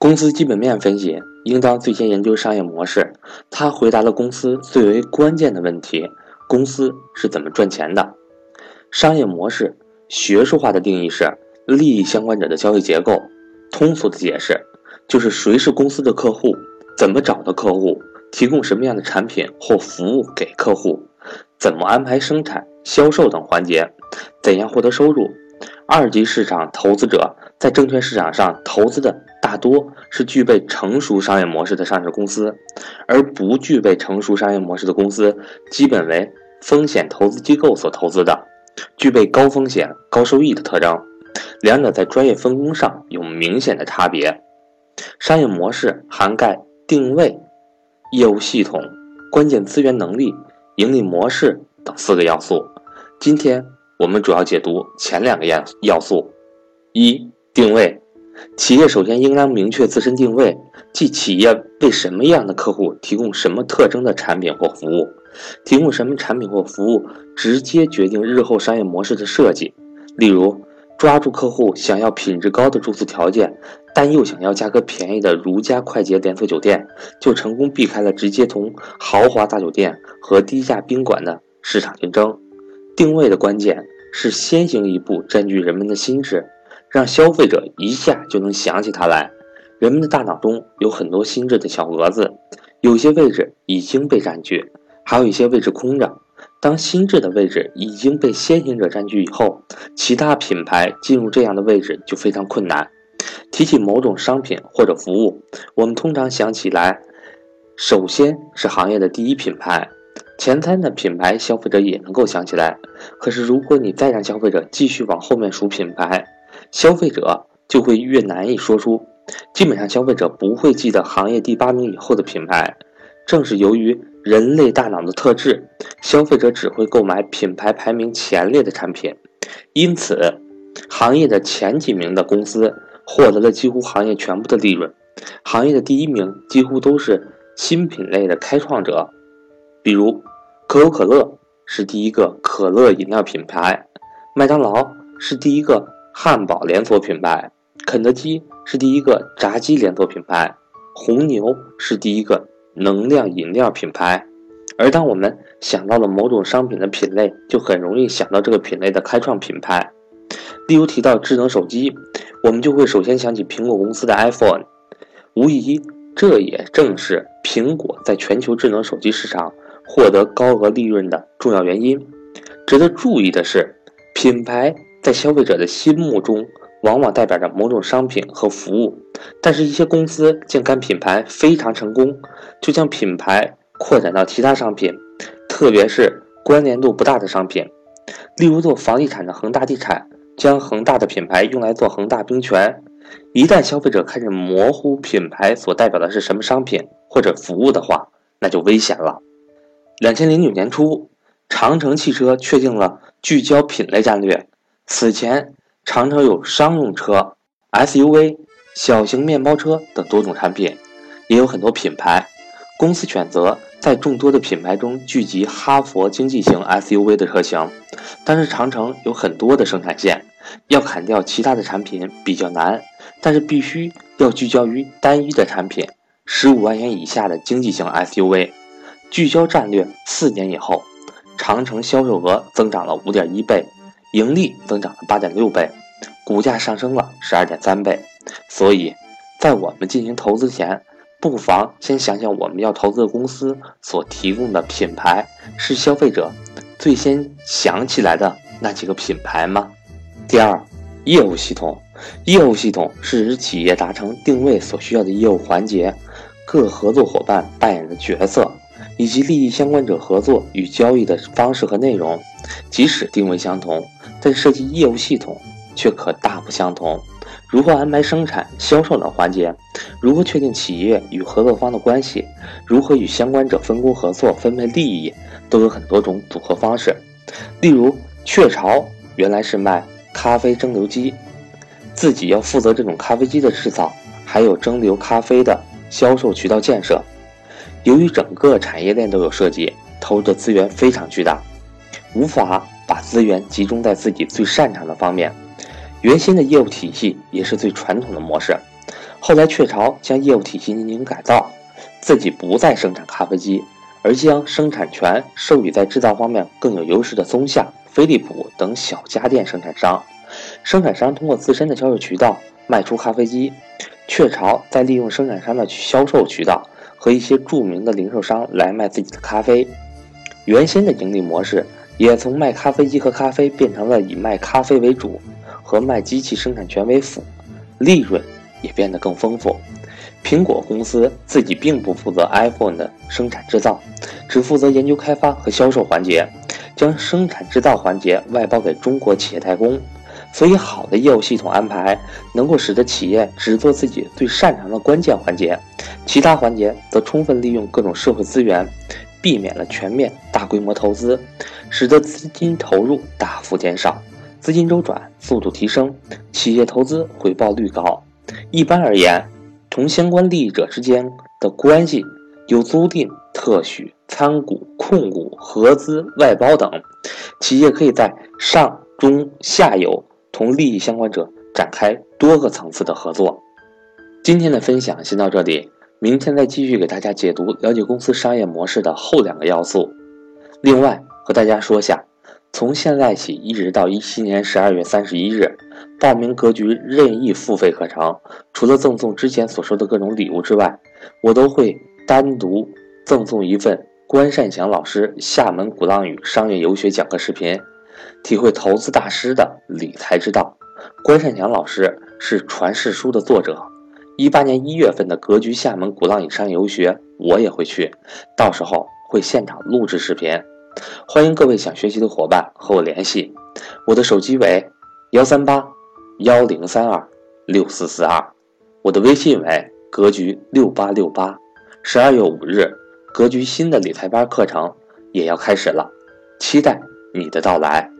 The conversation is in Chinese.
公司基本面分析应当最先研究商业模式，它回答了公司最为关键的问题：公司是怎么赚钱的？商业模式学术化的定义是利益相关者的交易结构，通俗的解释就是谁是公司的客户，怎么找到客户，提供什么样的产品或服务给客户，怎么安排生产、销售等环节，怎样获得收入。二级市场投资者在证券市场上投资的。大多是具备成熟商业模式的上市公司，而不具备成熟商业模式的公司，基本为风险投资机构所投资的，具备高风险高收益的特征。两者在专业分工上有明显的差别。商业模式涵盖定位、业务系统、关键资源能力、盈利模式等四个要素。今天我们主要解读前两个要要素：一、定位。企业首先应当明确自身定位，即企业为什么样的客户提供什么特征的产品或服务，提供什么产品或服务直接决定日后商业模式的设计。例如，抓住客户想要品质高的住宿条件，但又想要价格便宜的如家快捷连锁酒店，就成功避开了直接同豪华大酒店和低价宾馆的市场竞争。定位的关键是先行一步占据人们的心智。让消费者一下就能想起它来。人们的大脑中有很多心智的小蛾子，有些位置已经被占据，还有一些位置空着。当心智的位置已经被先行者占据以后，其他品牌进入这样的位置就非常困难。提起某种商品或者服务，我们通常想起来，首先是行业的第一品牌，前三的品牌消费者也能够想起来。可是，如果你再让消费者继续往后面数品牌，消费者就会越难以说出，基本上消费者不会记得行业第八名以后的品牌。正是由于人类大脑的特质，消费者只会购买品牌排名前列的产品。因此，行业的前几名的公司获得了几乎行业全部的利润。行业的第一名几乎都是新品类的开创者，比如可口可乐是第一个可乐饮料品牌，麦当劳是第一个。汉堡连锁品牌，肯德基是第一个炸鸡连锁品牌，红牛是第一个能量饮料品牌。而当我们想到了某种商品的品类，就很容易想到这个品类的开创品牌。例如提到智能手机，我们就会首先想起苹果公司的 iPhone。无疑，这也正是苹果在全球智能手机市场获得高额利润的重要原因。值得注意的是，品牌。在消费者的心目中，往往代表着某种商品和服务，但是，一些公司见该品牌非常成功，就将品牌扩展到其他商品，特别是关联度不大的商品。例如，做房地产的恒大地产，将恒大的品牌用来做恒大冰泉。一旦消费者开始模糊品牌所代表的是什么商品或者服务的话，那就危险了。两千零九年初，长城汽车确定了聚焦品类战略。此前，长城有商用车、SUV、小型面包车等多种产品，也有很多品牌。公司选择在众多的品牌中聚集哈佛经济型 SUV 的车型，但是长城有很多的生产线，要砍掉其他的产品比较难。但是必须要聚焦于单一的产品，十五万元以下的经济型 SUV。聚焦战略四年以后，长城销售额增长了五点一倍。盈利增长了八点六倍，股价上升了十二点三倍。所以，在我们进行投资前，不妨先想想我们要投资的公司所提供的品牌是消费者最先想起来的那几个品牌吗？第二，业务系统，业务系统是指企业达成定位所需要的业务环节，各合作伙伴扮演的角色。以及利益相关者合作与交易的方式和内容，即使定位相同，但设计业务系统却可大不相同。如何安排生产、销售等环节？如何确定企业与合作方的关系？如何与相关者分工合作、分配利益？都有很多种组合方式。例如，雀巢原来是卖咖啡蒸馏机，自己要负责这种咖啡机的制造，还有蒸馏咖啡的销售渠道建设。由于整个产业链都有涉及，投入的资源非常巨大，无法把资源集中在自己最擅长的方面。原先的业务体系也是最传统的模式，后来雀巢将业务体系进行改造，自己不再生产咖啡机，而将生产权授予在制造方面更有优势的松下、飞利浦等小家电生产商。生产商通过自身的销售渠道卖出咖啡机，雀巢再利用生产商的销售渠道和一些著名的零售商来卖自己的咖啡。原先的盈利模式也从卖咖啡机和咖啡变成了以卖咖啡为主，和卖机器生产权为辅，利润也变得更丰富。苹果公司自己并不负责 iPhone 的生产制造，只负责研究开发和销售环节，将生产制造环节外包给中国企业代工。所以，好的业务系统安排能够使得企业只做自己最擅长的关键环节，其他环节则充分利用各种社会资源，避免了全面大规模投资，使得资金投入大幅减少，资金周转速度提升，企业投资回报率高。一般而言，同相关利益者之间的关系有租赁、特许、参股、控股、合资、外包等，企业可以在上中下游。同利益相关者展开多个层次的合作。今天的分享先到这里，明天再继续给大家解读了解公司商业模式的后两个要素。另外和大家说下，从现在起一直到一七年十二月三十一日，报名格局任意付费课程，除了赠送之前所说的各种礼物之外，我都会单独赠送一份关善祥老师厦门鼓浪屿商业游学讲课视频。体会投资大师的理财之道，关善强老师是传世书的作者。一八年一月份的格局厦门鼓浪屿商业游学，我也会去，到时候会现场录制视频。欢迎各位想学习的伙伴和我联系，我的手机为幺三八幺零三二六四四二，我的微信为格局六八六八。十二月五日，格局新的理财班课程也要开始了，期待你的到来。